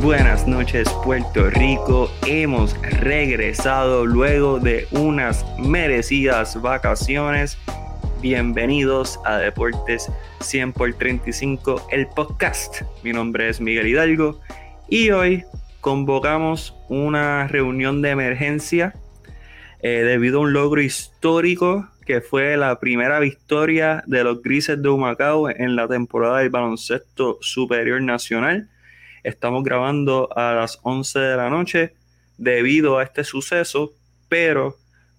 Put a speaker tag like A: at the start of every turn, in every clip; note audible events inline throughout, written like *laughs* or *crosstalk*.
A: buenas noches Puerto Rico. Hemos regresado luego de unas merecidas vacaciones. Bienvenidos a Deportes 100 por 35, el podcast. Mi nombre es Miguel Hidalgo y hoy convocamos una reunión de emergencia eh, debido a un logro histórico que fue la primera victoria de los Grises de Humacao en la temporada del baloncesto superior nacional. Estamos grabando a las 11 de la noche debido a este suceso, pero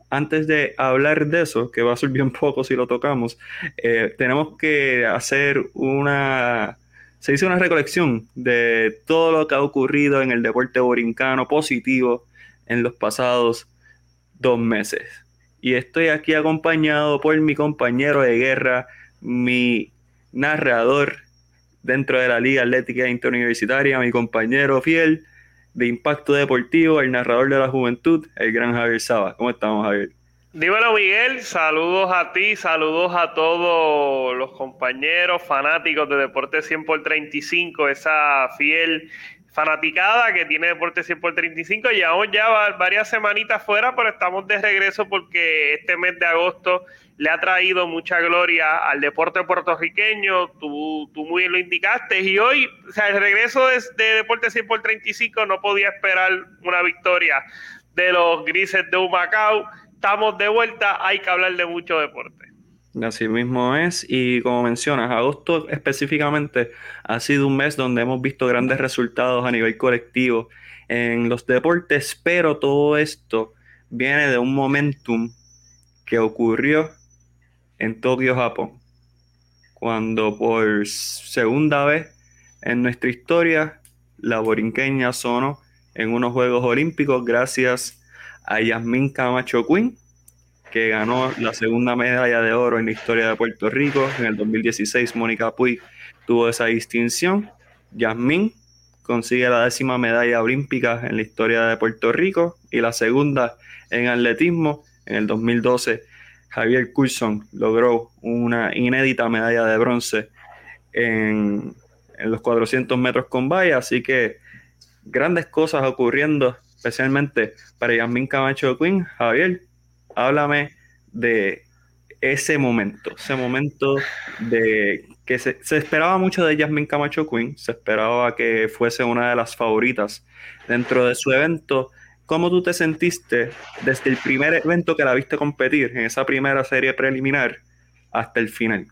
A: antes de hablar de eso, que va a ser bien *laughs* poco si lo tocamos, eh, tenemos que hacer una, se hizo una recolección de todo lo que ha ocurrido en el deporte borincano positivo en los pasados dos meses. Y estoy aquí acompañado por mi compañero de guerra, mi narrador dentro de la Liga Atlética Interuniversitaria, mi compañero fiel de Impacto Deportivo, el narrador de la juventud, el gran Javier Saba. ¿Cómo estamos, Javier?
B: Dímelo, Miguel. Saludos a ti, saludos a todos los compañeros fanáticos de Deporte 100 por 35, esa fiel fanaticada que tiene Deporte 100 por 35. Llevamos ya varias semanitas fuera, pero estamos de regreso porque este mes de agosto le ha traído mucha gloria al deporte puertorriqueño. Tú, tú muy bien lo indicaste. Y hoy, o sea, el regreso de, de Deporte 100 por 35 no podía esperar una victoria de los grises de Humacao. Estamos de vuelta, hay que hablar de mucho deporte.
A: Así mismo es, y como mencionas, agosto específicamente ha sido un mes donde hemos visto grandes resultados a nivel colectivo en los deportes, pero todo esto viene de un momentum que ocurrió en Tokio, Japón, cuando por segunda vez en nuestra historia la borinqueña sonó en unos Juegos Olímpicos gracias a Yasmin Camacho Quinn, que ganó la segunda medalla de oro en la historia de Puerto Rico. En el 2016, Mónica Puig tuvo esa distinción. Yasmín consigue la décima medalla olímpica en la historia de Puerto Rico y la segunda en atletismo. En el 2012, Javier Coulson logró una inédita medalla de bronce en, en los 400 metros con valla. Así que grandes cosas ocurriendo, especialmente para Yasmín Camacho Quinn. Javier, háblame de ese momento, ese momento de que se, esperaba mucho de Jasmine Camacho Quinn, se esperaba que fuese una de las favoritas dentro de su evento. ¿Cómo tú te sentiste desde el primer evento que la viste competir, en esa primera serie preliminar, hasta el final?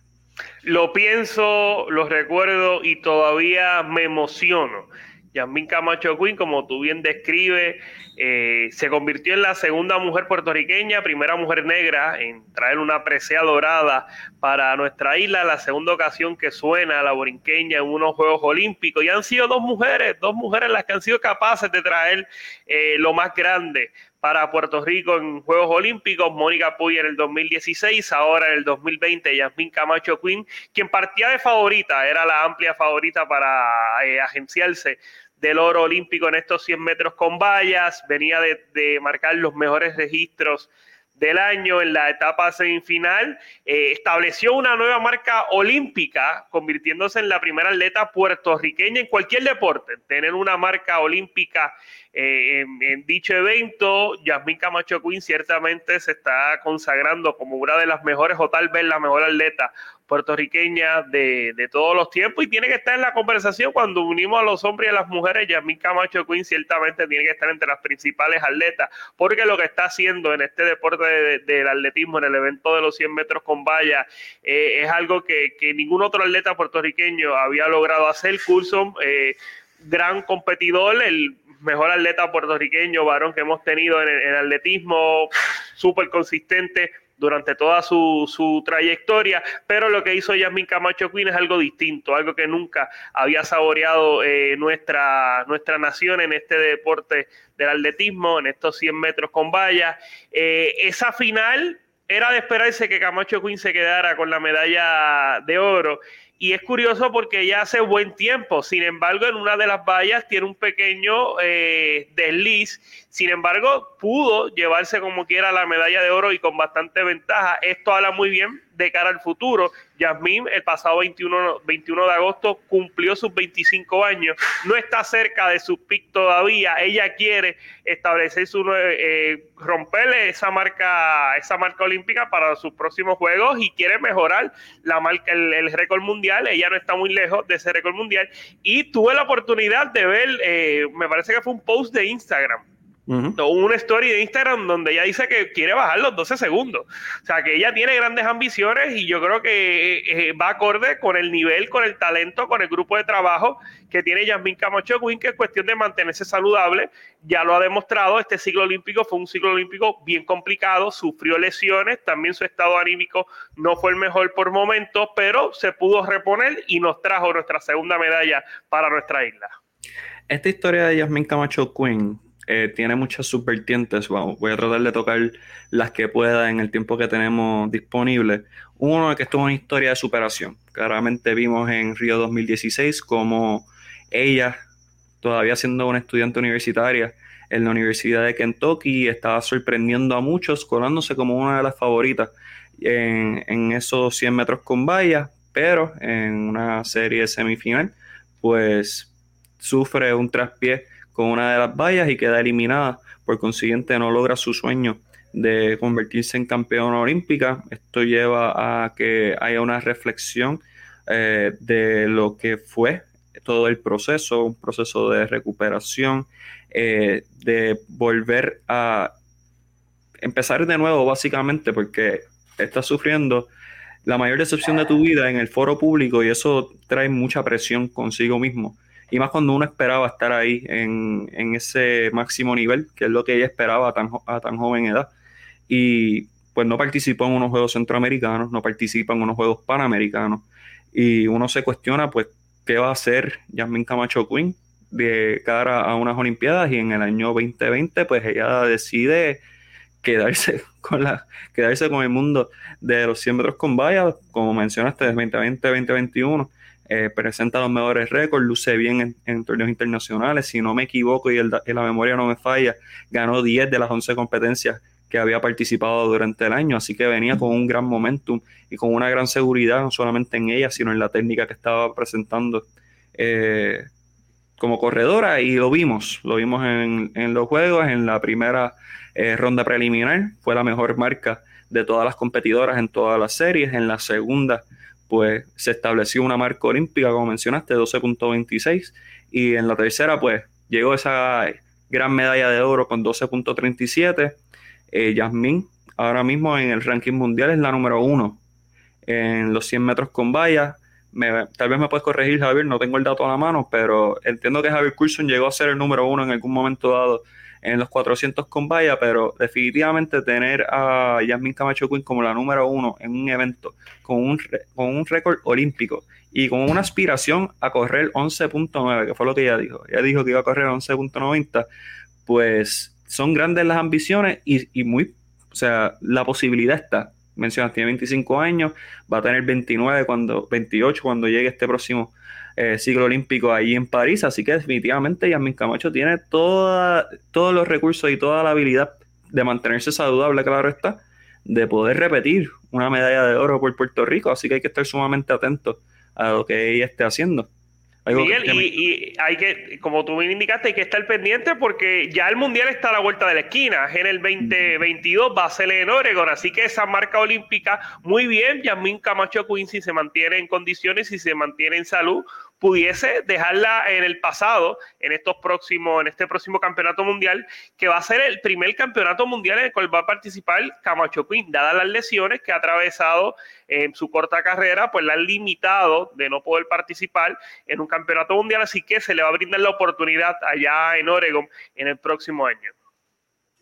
B: Lo pienso, lo recuerdo y todavía me emociono. Yasmin Camacho Quinn, como tú bien describes, eh, se convirtió en la segunda mujer puertorriqueña, primera mujer negra en traer una presea dorada para nuestra isla, la segunda ocasión que suena la borinqueña en unos Juegos Olímpicos. Y han sido dos mujeres, dos mujeres las que han sido capaces de traer eh, lo más grande para Puerto Rico en Juegos Olímpicos, Mónica Puy en el 2016, ahora en el 2020 Yasmin Camacho Quinn, quien partía de favorita, era la amplia favorita para eh, agenciarse del oro olímpico en estos 100 metros con vallas, venía de, marcar los mejores registros del año en la etapa semifinal, eh, estableció una nueva marca olímpica, convirtiéndose en la primera atleta puertorriqueña en cualquier deporte, tener una marca olímpica eh, en, dicho evento. Yasmin Camacho Quinn ciertamente se está consagrando como una de las mejores o tal vez la mejor atleta puertorriqueña de, todos los tiempos y tiene que estar en la conversación cuando unimos a los hombres y a las mujeres. Yasmin Camacho Quinn ciertamente tiene que estar entre las principales atletas porque lo que está haciendo en este deporte del atletismo, en el evento de los 100 metros con valla, eh, es algo que, ningún otro atleta puertorriqueño había logrado hacer. Coulson, eh, gran competidor, el mejor atleta puertorriqueño, varón que hemos tenido en el atletismo, súper consistente durante toda su, trayectoria, pero lo que hizo Yasmin Camacho Quinn es algo distinto, algo que nunca había saboreado eh, nuestra, nuestra nación en este deporte del atletismo, en estos 100 metros con vallas. Eh, esa final era de esperarse que Camacho Quinn se quedara con la medalla de oro y es curioso porque ya hace buen tiempo. Sin embargo, en una de las vallas tiene un pequeño eh, desliz, Sin embargo, pudo llevarse como quiera la medalla de oro y con bastante ventaja. Esto habla muy bien de cara al futuro. Yasmín el pasado 21, 21 de agosto cumplió sus 25 años, no está cerca de su pick todavía, ella quiere establecer su eh, romperle esa marca, esa marca olímpica para sus próximos juegos y quiere mejorar la marca, el, récord mundial, ella no está muy lejos de ese récord mundial y tuve la oportunidad de ver, eh, me parece que fue un post de Instagram una story de Instagram donde ella dice que quiere bajar los 12 segundos. O sea, que ella tiene grandes ambiciones y yo creo que eh, eh, va acorde con el nivel, con el talento, con el grupo de trabajo que tiene Yasmin Camacho Quinn, que es cuestión de mantenerse saludable. Ya lo ha demostrado, este ciclo olímpico fue un ciclo olímpico bien complicado, sufrió lesiones, también su estado anímico no fue el mejor por momentos, pero se pudo reponer y nos trajo nuestra segunda medalla para nuestra isla.
A: Esta historia de Yasmin Camacho Quinn eh, tiene muchas subvertientes. voy a tratar de tocar las que pueda en el tiempo que tenemos disponible. Uno, que esto es una historia de superación. Claramente vimos en Río 2016 como ella, todavía siendo una estudiante universitaria en la Universidad de Kentucky, estaba sorprendiendo a muchos, colándose como una de las favoritas en, en esos 100 metros con vallas, pero en una serie semifinal, pues sufre un traspié con una de las vallas y queda eliminada. Por consiguiente, no logra su sueño de convertirse en campeona olímpica. Esto lleva a que haya una reflexión eh, de lo que fue todo el proceso, un proceso de recuperación, eh, de volver a empezar de nuevo, básicamente, porque estás sufriendo la mayor decepción de tu vida en el foro público y eso trae mucha presión consigo mismo y más cuando uno esperaba estar ahí en, ese máximo nivel, que es lo que ella esperaba a tan, a tan joven edad. Y pues no participó en unos Juegos Centroamericanos, no participa en unos Juegos Panamericanos. Y uno se cuestiona, pues, ¿qué va a hacer Jasmine Camacho Quinn de cara a unas Olimpiadas? Y en el año 2020, pues ella decide quedarse *laughs* con, la, quedarse con el mundo de los 100 metros con vallas, como mencionaste, de 2020-2021 eh, presenta los mejores récords, luce bien en, torneos internacionales, si no me equivoco y, la memoria no me falla, ganó 10 de las 11 competencias que había participado durante el año, así que venía con un gran momentum y con una gran seguridad, no solamente en ella, sino en la técnica que estaba presentando eh, como corredora, y lo vimos, lo vimos en, los juegos, en la primera eh, ronda preliminar, fue la mejor marca de todas las competidoras en todas las series, en la segunda pues se estableció una marca olímpica, como mencionaste, 12.26, y en la tercera, pues llegó esa gran medalla de oro con 12.37. Eh, Yasmín, ahora mismo en el ranking mundial, es la número uno en los 100 metros con vallas. tal vez me puedes corregir, Javier, no tengo el dato a la mano, pero entiendo que Javier Coulson llegó a ser el número uno en algún momento dado en los 400 con valla, pero definitivamente tener a Yasmin Camacho Quinn como la número uno en un evento con un, con un récord olímpico y con una aspiración a correr 11.9, que fue lo que ella dijo. Ella dijo que iba a correr 11.90, pues son grandes las ambiciones y, y muy, o sea, la posibilidad está. Mencionas, tiene 25 años, va a tener 29 cuando, 28 cuando llegue este próximo eh, ciclo olímpico ahí en París. Así que definitivamente Yasmin Camacho tiene toda, todos los recursos y toda la habilidad de mantenerse saludable, claro está, de poder repetir una medalla de oro por Puerto Rico. Así que hay que estar sumamente atentos a lo que ella esté haciendo.
B: Miguel, y, hay que, como tú me indicaste, hay que estar pendiente porque ya el Mundial está a la vuelta de la esquina. En el 2022 va a ser en Oregon, así que esa marca olímpica, muy bien, Yasmin Camacho Quincy se mantiene en condiciones y se mantiene en salud, pudiese dejarla en el pasado, en estos próximos, en este próximo campeonato mundial, que va a ser el primer campeonato mundial en el cual va a participar Camacho Quinn, dadas las lesiones que ha atravesado en su corta carrera, pues la han limitado de no poder participar en un campeonato mundial, así que se le va a brindar la oportunidad allá en Oregon en el próximo año.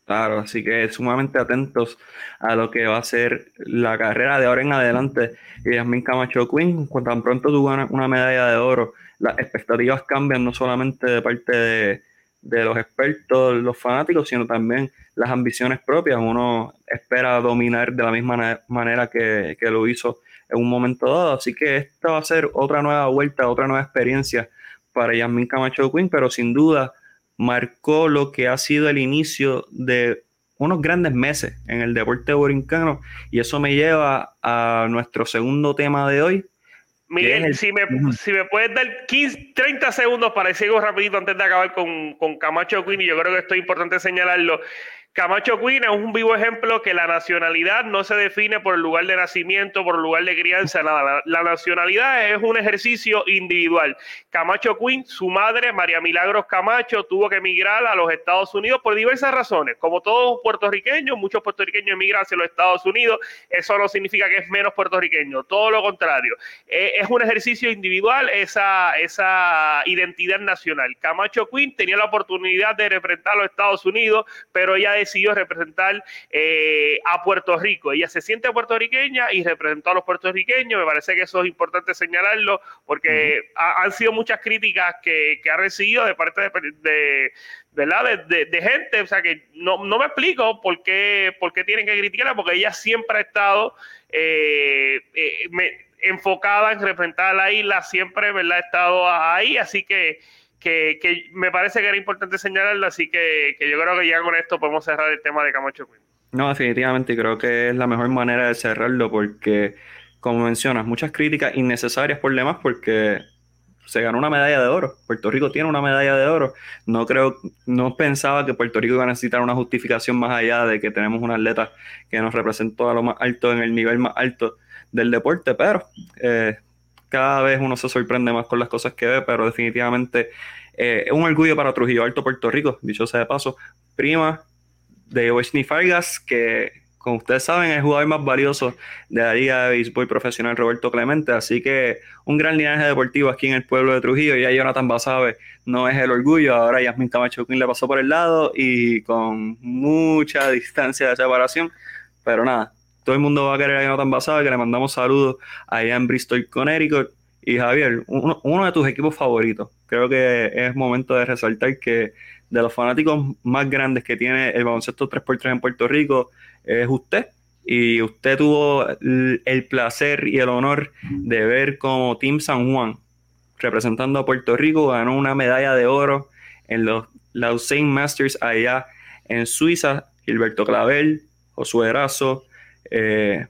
A: Claro, así que sumamente atentos a lo que va a ser la carrera de ahora en adelante. Y Yasmin Camacho Quinn, cuando tan pronto tuvo una, medalla de oro, las expectativas cambian no solamente de parte de, los expertos, los fanáticos, sino también las ambiciones propias. Uno espera dominar de la misma manera que, que lo hizo en un momento dado. Así que esta va a ser otra nueva vuelta, otra nueva experiencia para Yasmin Camacho Quinn, pero sin duda marcó lo que ha sido el inicio de unos grandes meses en el deporte borincano y eso me lleva a nuestro segundo tema de hoy.
B: Miguel, si, me, si me puedes dar 15, 30 segundos para decir algo rapidito antes de acabar con, con Camacho Quinn, y yo creo que esto es importante señalarlo. Camacho Queen es un vivo ejemplo que la nacionalidad no se define por el lugar de nacimiento, por el lugar de crianza, nada. La, nacionalidad es un ejercicio individual. Camacho Queen, su madre, María Milagros Camacho, tuvo que emigrar a los Estados Unidos por diversas razones. Como todos puertorriqueños, muchos puertorriqueños emigran hacia los Estados Unidos. Eso no significa que es menos puertorriqueño, todo lo contrario. Eh, es un ejercicio individual esa, esa identidad nacional. Camacho Queen tenía la oportunidad de representar a los Estados Unidos, pero ella representar eh, a Puerto Rico. Ella se siente puertorriqueña y representó a los puertorriqueños. Me parece que eso es importante señalarlo porque han sido muchas críticas que, ha recibido de parte de, ¿verdad? De, gente, o sea que no, me explico por qué, por qué tienen que criticarla, porque ella siempre ha estado eh, eh, enfocada en representar a la isla, siempre ¿verdad? ha estado ahí, así que que, me parece que era importante señalarlo, así que, yo creo que ya con esto podemos cerrar el tema de Camacho Queen.
A: No, definitivamente, creo que es la mejor manera de cerrarlo porque, como mencionas, muchas críticas innecesarias por demás porque se ganó una medalla de oro. Puerto Rico tiene una medalla de oro. No creo, no pensaba que Puerto Rico iba a necesitar una justificación más allá de que tenemos un atleta que nos representó a lo más alto en el nivel más alto del deporte, pero eh, cada vez uno se sorprende más con las cosas que ve, pero definitivamente eh, es un orgullo para Trujillo Alto, Puerto Rico, dicho sea de paso, prima de Wesley Fargas, que como ustedes saben es el jugador más valioso de la Liga de Béisbol Profesional Roberto Clemente, así que un gran linaje deportivo aquí en el pueblo de Trujillo, ya Jonathan Basabe no es el orgullo, ahora Yasmin Camacho Quinn le pasó por el lado y con mucha distancia de separación, pero nada, todo el mundo va a querer a Jonathan Basada, que le mandamos saludos allá en Bristol, Connecticut. Y Javier, uno, de tus equipos favoritos. Creo que es momento de resaltar que de los fanáticos más grandes que tiene el baloncesto 3x3 en Puerto Rico es usted. Y usted tuvo el, placer y el honor de ver como Team San Juan, representando a Puerto Rico, ganó una medalla de oro en los Lausanne Masters allá en Suiza. Gilberto Clavel, Josué Erazo, eh,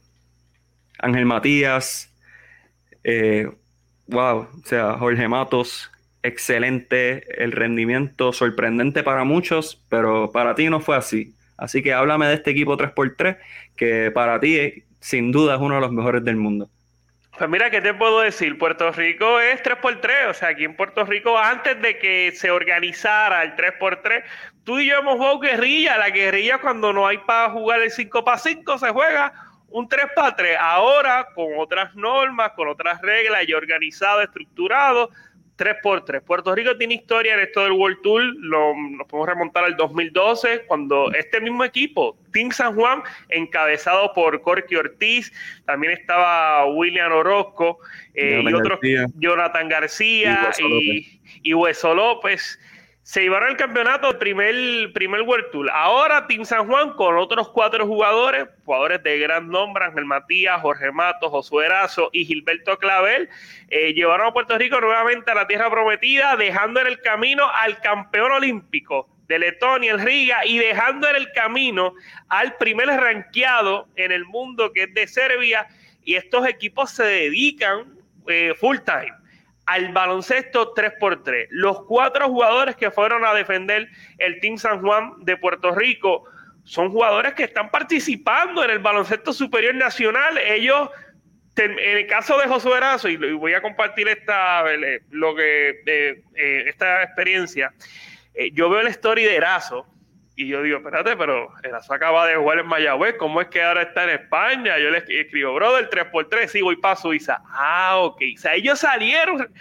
A: Ángel Matías, eh, wow, o sea, Jorge Matos, excelente, el rendimiento sorprendente para muchos, pero para ti no fue así. Así que háblame de este equipo 3x3, que para ti sin duda es uno de los mejores del mundo.
B: Pues mira, ¿qué te puedo decir? Puerto Rico es 3x3, o sea, aquí en Puerto Rico, antes de que se organizara el 3x3, tú y yo hemos jugado guerrilla. La guerrilla, cuando no hay para jugar el 5x5, se juega un 3x3. Ahora, con otras normas, con otras reglas, y organizado, estructurado, 3x3. Puerto Rico tiene historia en esto del World Tour, lo, nos podemos remontar al 2012, cuando este mismo equipo, Team San Juan, encabezado por Corky Ortiz, también estaba William Orozco eh, y otros, Jonathan García y, y Hueso López se llevaron el campeonato primer, primer World Tour. Ahora Team San Juan con otros cuatro jugadores, jugadores de gran nombre, Ángel Matías, Jorge Matos, Josué Erazo y Gilberto Clavel, eh, llevaron a Puerto Rico nuevamente a la tierra prometida, dejando en el camino al campeón olímpico de Letonia, el Riga, y dejando en el camino al primer ranqueado en el mundo, que es de Serbia, y estos equipos se dedican eh, full time al baloncesto 3x3. Los cuatro jugadores que fueron a defender el Team San Juan de Puerto Rico son jugadores que están participando en el baloncesto superior nacional. Ellos, en el caso de Josué Erazo, y voy a compartir esta, eh, lo que, eh, eh, esta experiencia, yo veo la story de Erazo y yo digo, espérate, pero Erazo acaba de jugar en Mayagüez, ¿cómo es que ahora está en España? Yo le escribo, brother, 3x3, sí, voy para Suiza. Ah, ok. O sea, ellos salieron,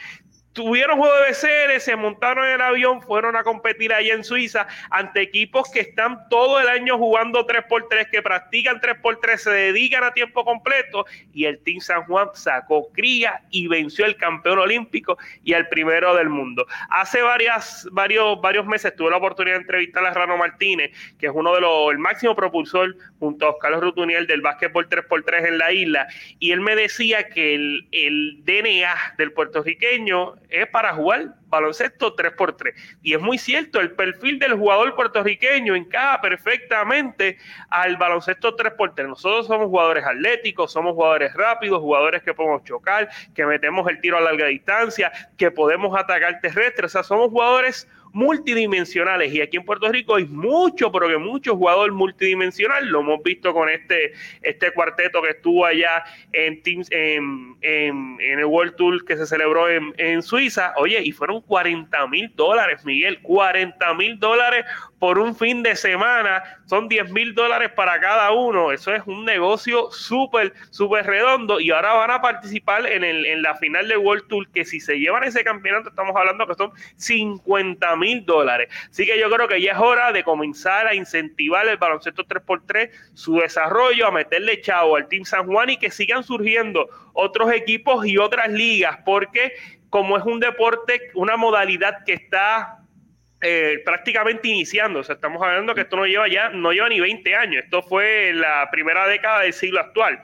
B: tuvieron juego de BCN, se montaron en el avión, fueron a competir allá en Suiza ante equipos que están todo el año jugando 3x3, que practican 3x3, se dedican a tiempo completo y el Team San Juan sacó cría y venció al campeón olímpico y al primero del mundo. Hace varias, varios, varios meses tuve la oportunidad de entrevistar a Rano Martínez, que es uno de los, el máximo propulsor junto a Oscar Rutuniel del básquetbol 3x3 en la isla y él me decía que el, el DNA del puertorriqueño es para jugar baloncesto 3x3. Y es muy cierto, el perfil del jugador puertorriqueño encaja perfectamente al baloncesto 3x3. Nosotros somos jugadores atléticos, somos jugadores rápidos, jugadores que podemos chocar, que metemos el tiro a larga distancia, que podemos atacar terrestre. O sea, somos jugadores multidimensionales. Y aquí en Puerto Rico hay mucho, pero que mucho jugador multidimensional, lo hemos visto con este, este cuarteto que estuvo allá en, Teams, en, en, el World Tour que se celebró en, en Suiza, oye, y fueron 40 mil dólares, Miguel, 40 mil dólares por un fin de semana, son 10 mil dólares para cada uno, eso es un negocio súper, súper redondo y ahora van a participar en, el, en la final del World Tour, que si se llevan ese campeonato estamos hablando que son 50 mil dólares. Así que yo creo que ya es hora de comenzar a incentivar el baloncesto 3x3, su desarrollo, a meterle chavo al Team San Juan y que sigan surgiendo otros equipos y otras ligas, porque como es un deporte, una modalidad que está eh, prácticamente iniciando. O sea, estamos hablando que esto no lleva ya, no lleva ni 20 años. Esto fue la primera década del siglo actual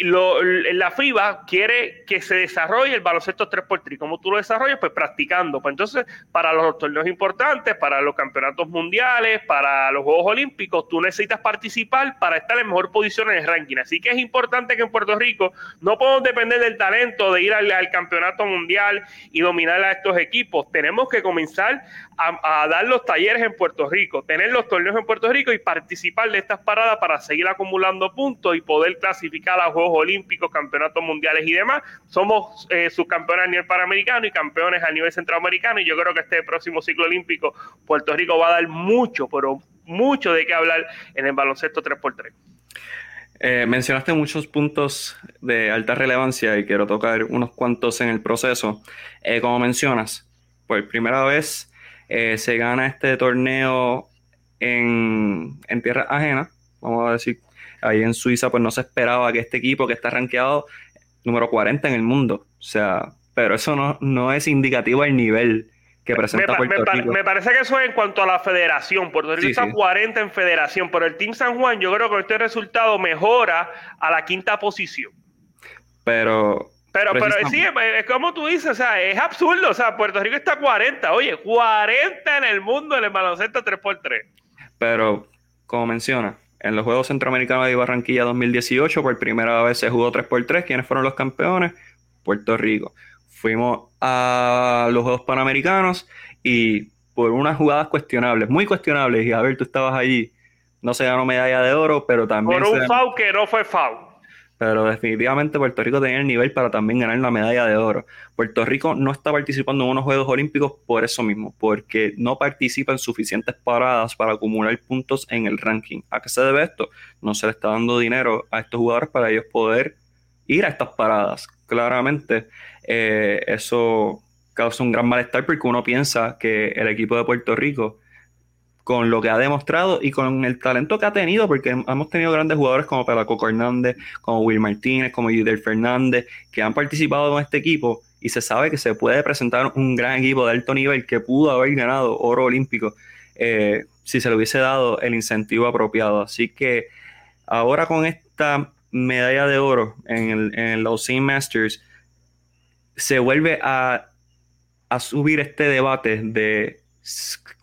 B: lo, la FIBA quiere que se desarrolle el baloncesto 3x3. ¿Cómo tú lo desarrollas? Pues practicando. Pues entonces, para los torneos importantes, para los campeonatos mundiales, para los Juegos Olímpicos, tú necesitas participar para estar en mejor posición en el ranking. Así que es importante que en Puerto Rico no podemos depender del talento de ir al, campeonato mundial y dominar a estos equipos. Tenemos que comenzar a, dar los talleres en Puerto Rico, tener los torneos en Puerto Rico y participar de estas paradas para seguir acumulando puntos y poder clasificar a Juegos Olímpicos, Campeonatos Mundiales y demás. Somos eh, subcampeones a nivel panamericano y campeones a nivel centroamericano y yo creo que este próximo ciclo olímpico Puerto Rico va a dar mucho, pero mucho de qué hablar en el baloncesto 3x3.
A: Eh, mencionaste muchos puntos de alta relevancia y quiero tocar unos cuantos en el proceso. Eh, como mencionas, por primera vez se gana este torneo en, en tierra ajena, vamos a decir, ahí en Suiza, pues no se esperaba que este equipo que está rankeado número 40 en el mundo, o sea, pero eso no, no es indicativo del nivel que presenta
B: me,
A: Puerto Rico.
B: me, parece que eso es en cuanto a la federación. Puerto Rico está 40 en federación, pero el Team San Juan, yo creo que este resultado mejora a la quinta posición.
A: Pero
B: pero, pero sí, es como tú dices, o sea, es absurdo. O sea, Puerto Rico está 40, oye, 40 en el mundo en el baloncesto 3x3.
A: Pero, como menciona, en los Juegos Centroamericanos de Barranquilla 2018, por primera vez se jugó 3x3. ¿Quiénes fueron los campeones? Puerto Rico. Fuimos a los Juegos Panamericanos y por unas jugadas cuestionables, muy cuestionables, y a ver, tú estabas allí, no se ganó medalla de oro, pero también...
B: Por un foul que no fue foul
A: pero definitivamente Puerto Rico tenía el nivel para también ganar la medalla de oro. Puerto Rico no está participando en unos Juegos Olímpicos por eso mismo, porque no participa en suficientes paradas para acumular puntos en el ranking. ¿A qué se debe esto? No se le está dando dinero a estos jugadores para ellos poder ir a estas paradas. Claramente eh, eso causa un gran malestar porque uno piensa que el equipo de Puerto Rico con lo que ha demostrado y con el talento que ha tenido, porque hemos tenido grandes jugadores como Pelacoco Hernández, como Will Martínez, como Yudel Fernández, que han participado con este equipo y se sabe que se puede presentar un gran equipo de alto nivel que pudo haber ganado oro olímpico eh, si se le hubiese dado el incentivo apropiado. Así que ahora con esta medalla de oro en, los St. Masters, se vuelve a, a subir este debate de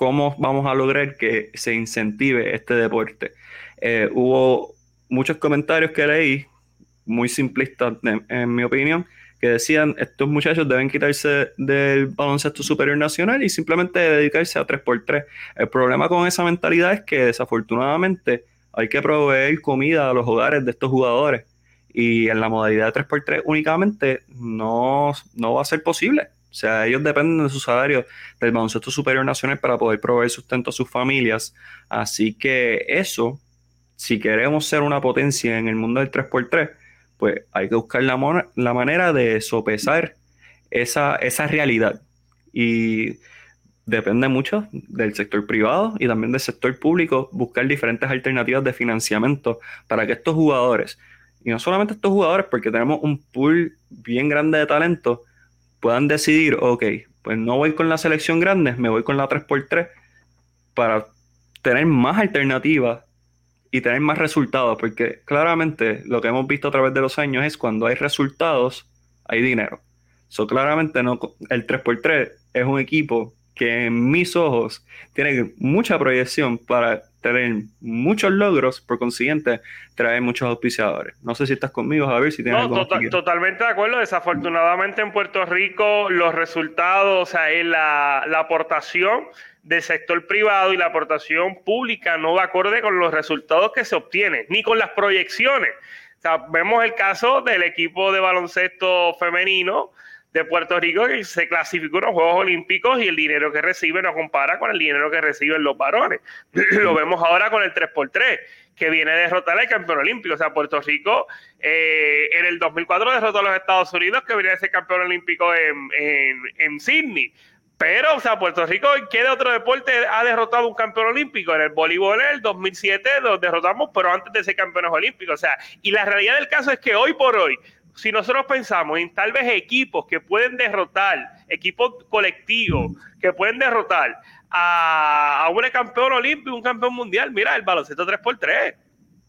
A: cómo vamos a lograr que se incentive este deporte. Eh, hubo muchos comentarios que leí, muy simplistas en, mi opinión, que decían estos muchachos deben quitarse del baloncesto superior nacional y simplemente dedicarse a 3x3. El problema con esa mentalidad es que desafortunadamente hay que proveer comida a los hogares de estos jugadores y en la modalidad de 3x3 únicamente no, no va a ser posible. O sea, ellos dependen de su salario del baloncesto superior nacional para poder proveer sustento a sus familias. Así que eso, si queremos ser una potencia en el mundo del 3x3, pues hay que buscar la, la manera de sopesar esa, esa realidad. Y depende mucho del sector privado y también del sector público buscar diferentes alternativas de financiamiento para que estos jugadores, y no solamente estos jugadores, porque tenemos un pool bien grande de talento, puedan decidir, ok, pues no voy con la selección grande, me voy con la 3x3 para tener más alternativas y tener más resultados, porque claramente lo que hemos visto a través de los años es cuando hay resultados, hay dinero. So, claramente no, el 3x3 es un equipo que en mis ojos tiene mucha proyección para tener muchos logros, por consiguiente, traer muchos auspiciadores. No sé si estás conmigo, a ver si tienes
B: no, totalmente de acuerdo. Desafortunadamente en Puerto Rico los resultados, o sea, la, la aportación del sector privado y la aportación pública no va acorde con los resultados que se obtienen, ni con las proyecciones. O sea, vemos el caso del equipo de baloncesto femenino de Puerto Rico que se clasificó en los Juegos Olímpicos y el dinero que recibe no compara con el dinero que reciben los varones. *clears throat* Lo vemos ahora con el 3x3, que viene a derrotar al campeón olímpico. O sea, Puerto Rico eh, en el 2004 derrotó a los Estados Unidos, que venía a ser campeón olímpico en, en, Sydney. Pero, o sea, Puerto Rico, ¿qué de otro deporte ha derrotado un campeón olímpico? En el voleibol en el 2007 lo derrotamos, pero antes de ser campeones olímpicos. O sea, y la realidad del caso es que hoy por hoy, si nosotros pensamos en tal vez equipos que pueden derrotar, equipos colectivos que pueden derrotar a, un campeón olímpico, un campeón mundial, mira, el baloncesto 3x3.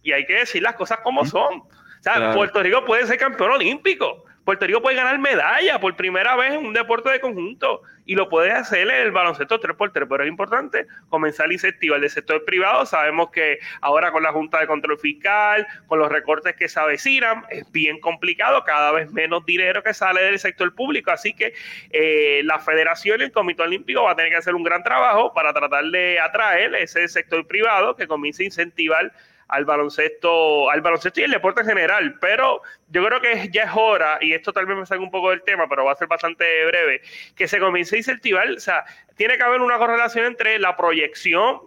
B: Y hay que decir las cosas como son. O sea, Puerto Rico puede ser campeón olímpico. Puerto Rico puede ganar medalla por primera vez en un deporte de conjunto y lo puede hacer en el baloncesto 3x3, pero es importante comenzar a incentivar del sector privado. Sabemos que ahora con la Junta de Control Fiscal, con los recortes que se avecinan, es bien complicado, cada vez menos dinero que sale del sector público, así que eh, la federación y el Comité Olímpico va a tener que hacer un gran trabajo para tratar de atraer ese sector privado que comience a incentivar al baloncesto, al baloncesto y el deporte en general. Pero yo creo que ya es hora, y esto tal vez me salga un poco del tema, pero va a ser bastante breve, que se comience a incentivar, o sea, tiene que haber una correlación entre la proyección,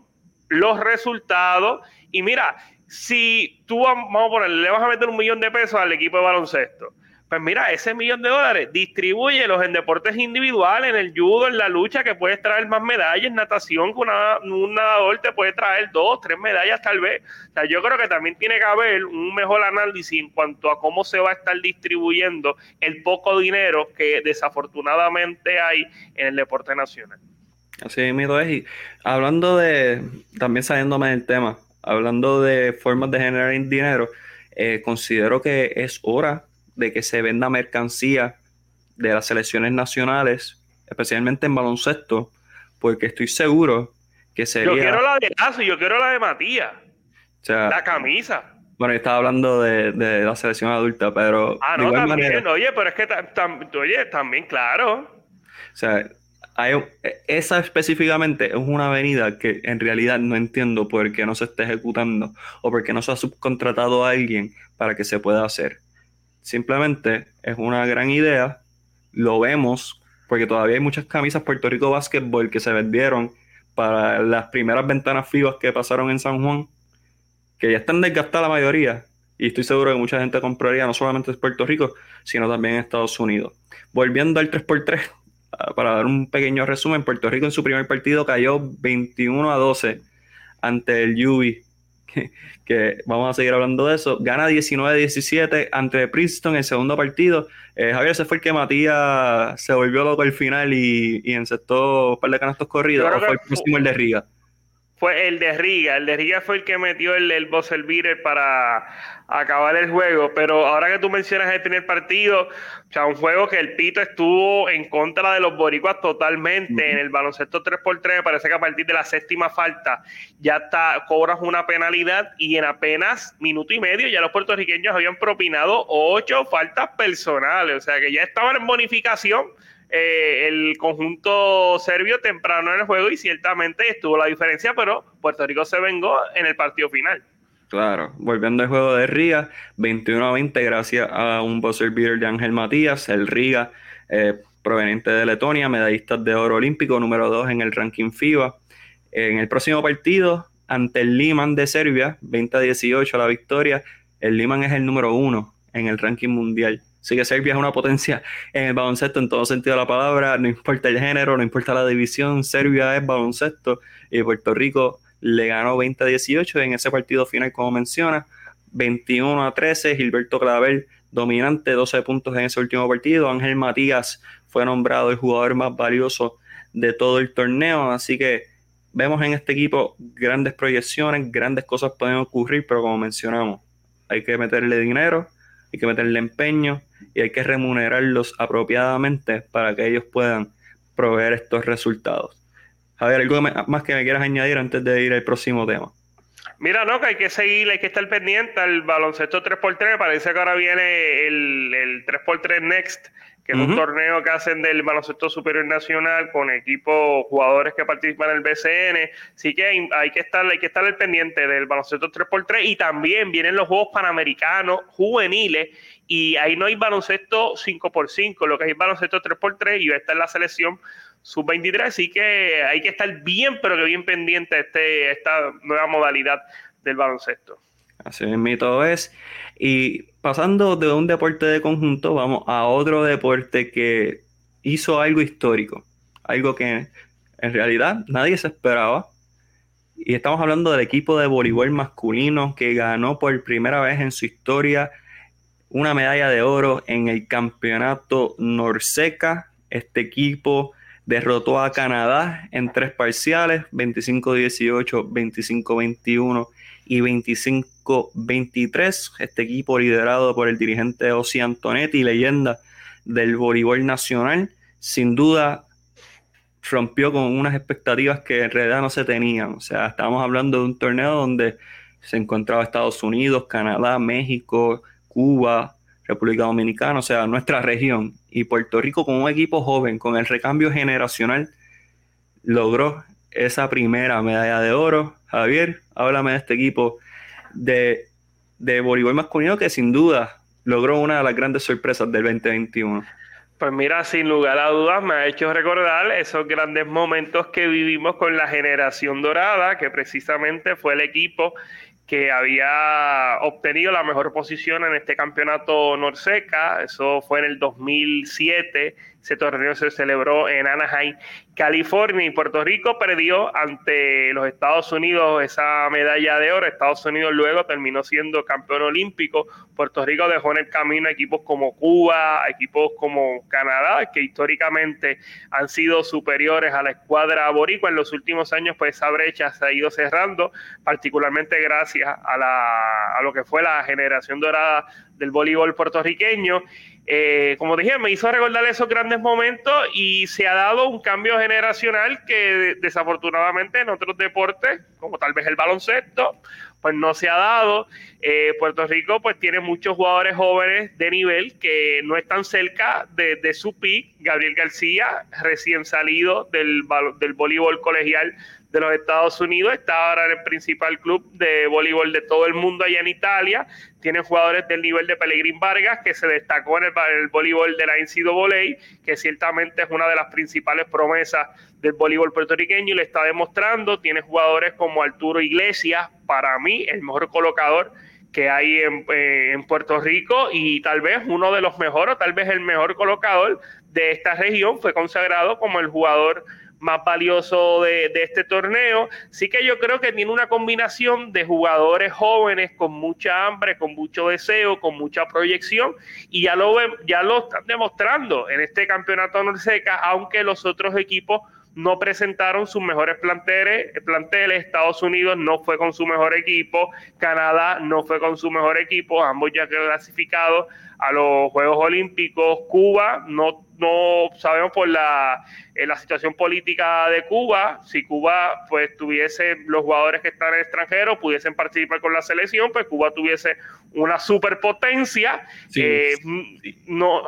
B: los resultados, y mira, si tú, vamos a ponerle, le vas a meter un millón de pesos al equipo de baloncesto pues mira, ese millón de dólares, distribúyelos en deportes individuales, en el judo, en la lucha, que puedes traer más medallas, natación, que un nadador te puede traer dos, tres medallas tal vez. O sea, yo creo que también tiene que haber un mejor análisis en cuanto a cómo se va a estar distribuyendo el poco dinero que desafortunadamente hay en el deporte nacional.
A: Así es, y hablando de, también saliéndome del tema, hablando de formas de generar dinero, eh, considero que es hora de que se venda mercancía de las selecciones nacionales, especialmente en baloncesto, porque estoy seguro que sería...
B: Yo quiero la de Lazo y yo quiero la de Matías. la camisa.
A: Bueno, yo estaba hablando de, la selección adulta, pero...
B: Ah, no, también, oye, pero es que, oye, también, claro.
A: O sea, hay, esa específicamente es una avenida que en realidad no entiendo por qué no se está ejecutando o por qué no se ha subcontratado a alguien para que se pueda hacer. Simplemente es una gran idea. Lo vemos porque todavía hay muchas camisas Puerto Rico Basketball que se vendieron para las primeras ventanas FIBA que pasaron en San Juan, que ya están desgastadas la mayoría. Y estoy seguro que mucha gente compraría no solamente en Puerto Rico, sino también en Estados Unidos. Volviendo al 3x3, ah, para dar un pequeño resumen, Puerto Rico en su primer partido cayó 21 a 12 ante el UBI *laughs* que, vamos a seguir hablando de eso. Gana 19-17 ante Princeton el segundo partido. Eh, Javier, ese fue el que Matías se volvió loco al final y, y encestó un par de canastos corridos. ¿O fue el próximo el de Riga?
B: Fue el de Riga. El de Riga fue el que metió el, el buzzer beater para acabar el juego. Pero ahora que tú mencionas el primer partido, o sea, un juego que el Pito estuvo en contra de los boricuas totalmente. En el baloncesto 3x3, me parece que a partir de la séptima falta ya está, cobras una penalidad y en apenas minuto y medio ya los puertorriqueños habían propinado ocho faltas personales. O sea, que ya estaban en bonificación eh, el conjunto serbio temprano en el juego y ciertamente estuvo la diferencia, pero Puerto Rico se vengó en el partido final.
A: Claro, volviendo al juego de Riga, 21 a 20 gracias a un buzzer beater de Ángel Matías, el Riga eh, proveniente de Letonia, medallista de oro olímpico, número 2 en el ranking FIBA. En el próximo partido, ante el Liman de Serbia, 20 a 18 la victoria, el Liman es el número 1 en el ranking mundial. Así que Serbia es una potencia en el baloncesto en todo sentido de la palabra, no importa el género, no importa la división, Serbia es baloncesto y Puerto Rico le ganó 20 a 18 en ese partido final, como menciona, 21 a 13, Gilberto Clavel dominante, 12 puntos en ese último partido, Ángel Matías fue nombrado el jugador más valioso de todo el torneo, así que vemos en este equipo grandes proyecciones, grandes cosas pueden ocurrir, pero como mencionamos, hay que meterle dinero, hay que meterle empeño y hay que remunerarlos apropiadamente para que ellos puedan proveer estos resultados. Javier, ¿algo más que me quieras añadir antes de ir al próximo tema?
B: Mira, no, que hay que seguir, hay que estar pendiente al baloncesto 3x3. Parece que ahora viene el, el 3x3 Next, que es un torneo que hacen del baloncesto superior nacional con equipos, jugadores que participan en el BCN. Así que hay, que estar, hay que estar al pendiente del baloncesto 3x3 y también vienen los Juegos Panamericanos juveniles y ahí no hay baloncesto 5x5, lo que hay es baloncesto 3x3 y va a estar la selección sub-23, así que hay que estar bien, pero que bien pendiente de este, esta nueva modalidad del baloncesto.
A: Así mismo es. Y pasando de un deporte de conjunto, vamos a otro deporte que hizo algo histórico, algo que en realidad nadie se esperaba. Y estamos hablando del equipo de voleibol masculino que ganó por primera vez en su historia una medalla de oro en el campeonato Norseca. Este equipo derrotó a Canadá en tres parciales, 25-18, 25-21 y 25-23. Este equipo liderado por el dirigente Osi Antonetti, leyenda del voleibol nacional, sin duda rompió con unas expectativas que en realidad no se tenían. O sea, estábamos hablando de un torneo donde se encontraba Estados Unidos, Canadá, México, Cuba, República Dominicana, o sea, nuestra región. Y Puerto Rico con un equipo joven, con el recambio generacional, logró esa primera medalla de oro. Javier, háblame de este equipo de, de voleibol masculino que sin duda logró una de las grandes sorpresas del 2021.
B: Pues mira, sin lugar a dudas me ha hecho recordar esos grandes momentos que vivimos con la generación dorada, que precisamente fue el equipo que había obtenido la mejor posición en este campeonato Norseca. Eso fue en el 2007. Ese torneo se celebró en Anaheim, California y Puerto Rico perdió ante los Estados Unidos esa medalla de oro. Estados Unidos luego terminó siendo campeón olímpico. Puerto Rico dejó en el camino equipos como Cuba, equipos como Canadá, que históricamente han sido superiores a la escuadra boricua. En los últimos años, pues esa brecha se ha ido cerrando, particularmente gracias a, la, a lo que fue la generación dorada del voleibol puertorriqueño. Eh, como dije, me hizo recordar esos grandes momentos y se ha dado un cambio generacional que desafortunadamente en otros deportes, como tal vez el baloncesto, pues no se ha dado. Eh, Puerto Rico pues tiene muchos jugadores jóvenes de nivel que no están cerca de, su pick. Gabriel García, recién salido del, del voleibol colegial de los Estados Unidos, está ahora en el principal club de voleibol de todo el mundo allá en Italia. Tiene jugadores del nivel de Pellegrín Vargas, que se destacó en el, voleibol de la NCAA, que ciertamente es una de las principales promesas del voleibol puertorriqueño y le está demostrando. Tiene jugadores como Arturo Iglesias, para mí el mejor colocador que hay en, eh, en, Puerto Rico y tal vez uno de los mejores, o tal vez el mejor colocador de esta región, fue consagrado como el jugador más valioso de, este torneo. Sí que yo creo que tiene una combinación de jugadores jóvenes con mucha hambre, con mucho deseo, con mucha proyección y ya lo, ya lo están demostrando en este campeonato Norseca, aunque los otros equipos no presentaron sus mejores planteles, planteles. Estados Unidos no fue con su mejor equipo. Canadá no fue con su mejor equipo. Ambos ya clasificados a los Juegos Olímpicos. Cuba no, no sabemos por la, eh, la situación política de Cuba. Si Cuba pues tuviese los jugadores que están en el extranjero pudiesen participar con la selección, pues Cuba tuviese una superpotencia. Eh, no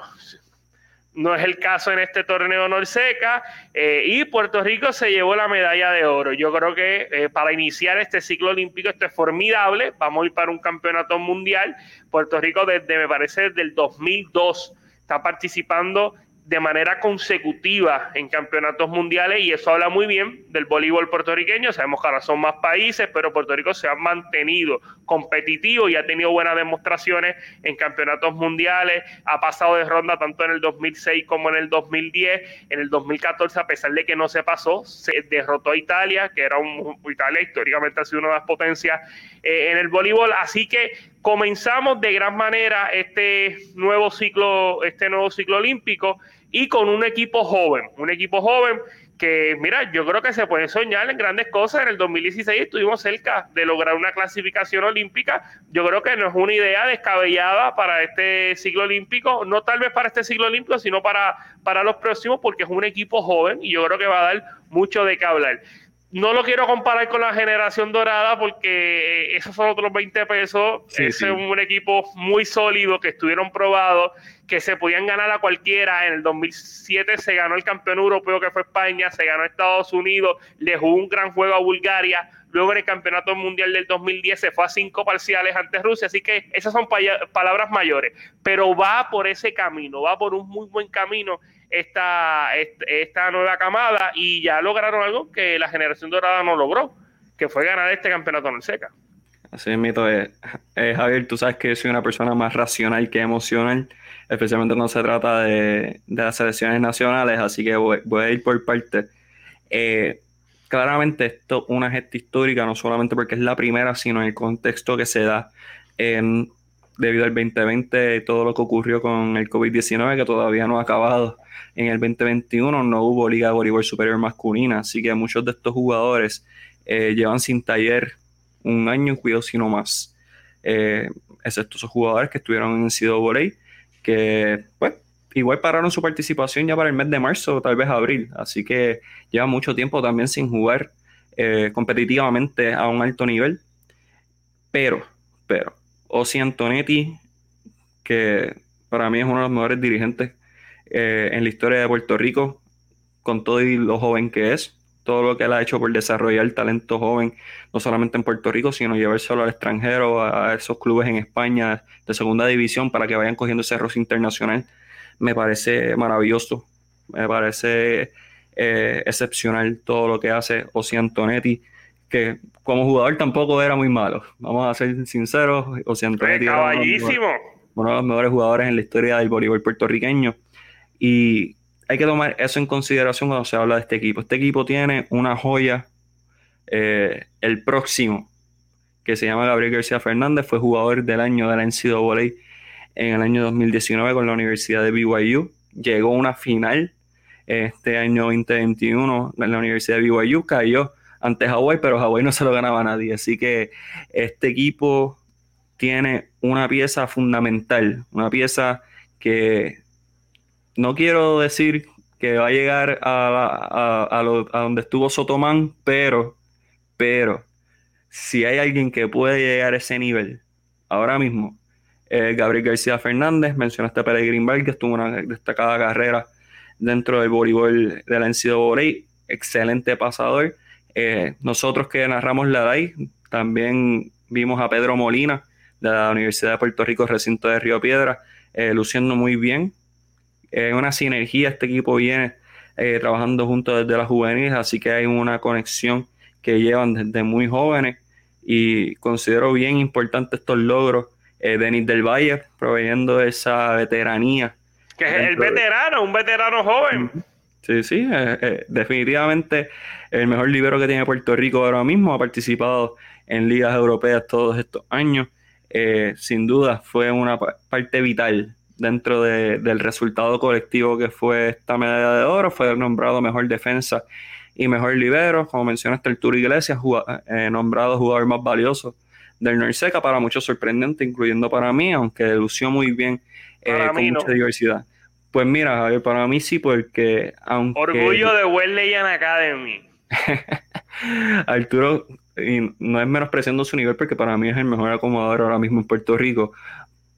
B: no es el caso en este torneo Norseca eh, y Puerto Rico se llevó la medalla de oro. Yo creo que eh, para iniciar este ciclo olímpico esto es formidable. Vamos a ir para un campeonato mundial. Puerto Rico desde, me parece, desde el 2002 está participando de manera consecutiva en campeonatos mundiales y eso habla muy bien del voleibol puertorriqueño. Sabemos que ahora son más países, pero Puerto Rico se ha mantenido competitivo y ha tenido buenas demostraciones en campeonatos mundiales. Ha pasado de ronda tanto en el 2006 como en el 2010. En el 2014, a pesar de que no se pasó, se derrotó a Italia, que era un Italia históricamente ha sido una de las potencias eh, en el voleibol. Así que comenzamos de gran manera este nuevo ciclo, este nuevo ciclo olímpico y con un equipo joven, un equipo joven que, mira, yo creo que se puede soñar en grandes cosas. En el 2016 estuvimos cerca de lograr una clasificación olímpica. Yo creo que no es una idea descabellada para este ciclo olímpico, no tal vez para este ciclo olímpico, sino para, para los próximos, porque es un equipo joven y yo creo que va a dar mucho de qué hablar no lo quiero comparar con la generación dorada porque esos son otros 20 pesos. es un equipo muy sólido que estuvieron probados, que se podían ganar a cualquiera. En el 2007 se ganó el campeón europeo que fue España, se ganó Estados Unidos, le jugó un gran juego a Bulgaria. Luego en el campeonato mundial del 2010 se fue a cinco parciales ante Rusia. Así que esas son palabras mayores. Pero va por ese camino, va por un muy buen camino esta, esta nueva camada y ya lograron algo que la generación dorada no logró, que fue ganar este campeonato en el SECA.
A: Así es, mito. Eh, Javier, tú sabes que soy una persona más racional que emocional, especialmente cuando se trata de, las selecciones nacionales, así que voy, a ir por parte. Eh, claramente esto es una gesta histórica, no solamente porque es la primera, sino en el contexto que se da debido al 2020, todo lo que ocurrió con el COVID-19, que todavía no ha acabado en el 2021 no hubo Liga de Voleibol Superior masculina, así que muchos de estos jugadores eh, llevan sin taller un año, cuidado si no más. Eh, excepto esos jugadores que estuvieron en Cido Voley, que pues igual pararon su participación ya para el mes de marzo, tal vez abril, así que lleva mucho tiempo también sin jugar eh, competitivamente a un alto nivel. Pero, pero, Osi Antonetti, que para mí es uno de los mejores dirigentes eh, en la historia de Puerto Rico, con todo y lo joven que es, todo lo que él ha hecho por desarrollar talento joven, no solamente en Puerto Rico, sino llevárselo al extranjero, a esos clubes en España de segunda división para que vayan cogiendo ese roce internacional, me parece maravilloso, me parece eh, excepcional todo lo que hace Osi Antonetti, que como jugador tampoco era muy malo, vamos a ser sinceros, Osi Antonetti
B: era
A: uno de los mejores jugadores en la historia del voleibol puertorriqueño. Y hay que tomar eso en consideración cuando se habla de este equipo. Este equipo tiene una joya, eh, el próximo, que se llama Gabriel García Fernández, fue jugador del año de la NCAA en el año 2019 con la Universidad de BYU. Llegó a una final este año 2021 en la Universidad de BYU, cayó ante Hawái, pero Hawái no se lo ganaba a nadie. Así que este equipo tiene una pieza fundamental, una pieza que no quiero decir que va a llegar a, a, donde estuvo Sotomán, pero, pero, si hay alguien que puede llegar a ese nivel ahora mismo, Gabriel García Fernández, mencionaste a Peregrin Val, que una destacada carrera dentro del voleibol de la NCAA, excelente pasador. Eh, nosotros que narramos la DAI, también vimos a Pedro Molina de la Universidad de Puerto Rico, recinto de Río Piedra, eh, luciendo muy bien, es una sinergia, este equipo viene eh, trabajando juntos desde las juveniles, así que hay una conexión que llevan desde muy jóvenes y considero bien importante estos logros. Eh, Denis del Valle proveyendo esa veteranía.
B: Que es el veterano, un veterano joven.
A: Sí, sí, eh, definitivamente el mejor libero que tiene Puerto Rico ahora mismo. Ha participado en ligas europeas todos estos años. sin duda fue una parte vital dentro del resultado colectivo que fue esta medalla de oro, fue nombrado mejor defensa y mejor libero, como mencionaste, Tour Iglesias, eh, nombrado jugador más valioso del Norseca, para muchos sorprendente, incluyendo para mí, aunque lució muy bien eh, con mucha diversidad. Pues mira, Javier, para mí sí, porque aunque...
B: Orgullo de Wesleyan Academy. *laughs*
A: Arturo, y no es menospreciando su nivel, porque para mí es el mejor acomodador ahora mismo en Puerto Rico,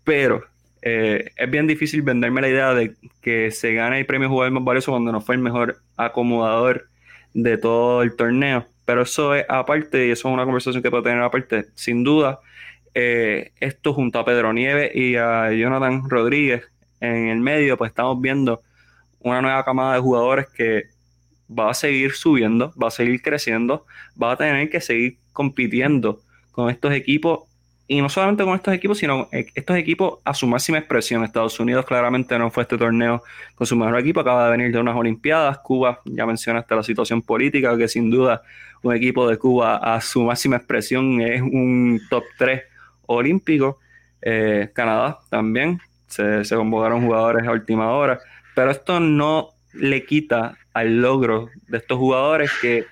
A: pero eh, es bien difícil venderme la idea de que se gane el premio jugador más valioso cuando no fue el mejor acomodador de todo el torneo. Pero eso es aparte y eso es una conversación que puedo tener aparte. Sin duda, eh, esto junto a Pedro Nieves y a Jonathan Rodríguez en el medio, pues estamos viendo una nueva camada de jugadores que va a seguir subiendo, va a seguir creciendo, va a tener que seguir compitiendo con estos equipos y no solamente con estos equipos, sino eh, estos equipos a su máxima expresión. Estados Unidos claramente no fue este torneo con su mejor equipo, acaba de venir de unas Olimpiadas. Cuba, ya mencionaste la situación política, que sin duda un equipo de Cuba a su máxima expresión es un top 3 olímpico. Eh, Canadá también, se, se convocaron jugadores a última hora, pero esto no le quita al logro de estos jugadores que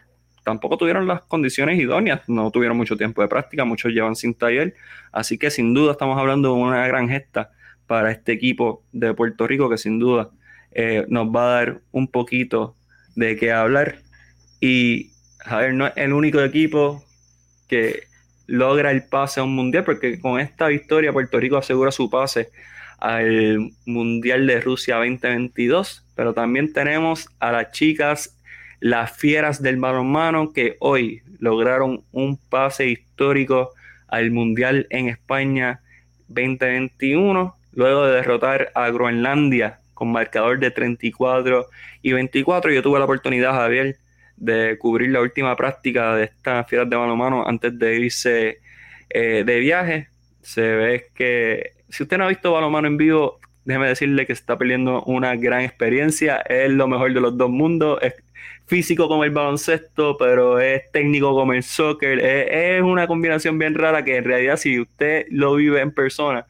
A: tampoco tuvieron las condiciones idóneas, no tuvieron mucho tiempo de práctica, muchos llevan sin taller, así que sin duda estamos hablando de una gran gesta para este equipo de Puerto Rico que sin duda eh, nos va a dar un poquito de qué hablar. Y Javier no es el único equipo que logra el pase a un mundial, porque con esta victoria Puerto Rico asegura su pase al Mundial de Rusia 2022, pero también tenemos a las chicas, las fieras del balonmano, que hoy lograron un pase histórico al Mundial en España 2021, luego de derrotar a Groenlandia con marcador de 34 y 24. Yo tuve la oportunidad, Javier, de cubrir la última práctica de estas fieras de balonmano antes de irse eh, de viaje. Se ve que si usted no ha visto balonmano en vivo, déjeme decirle que está perdiendo una gran experiencia. Es lo mejor de los dos mundos. Físico como el baloncesto, pero es técnico como el soccer. Es, una combinación bien rara que en realidad si usted lo vive en persona,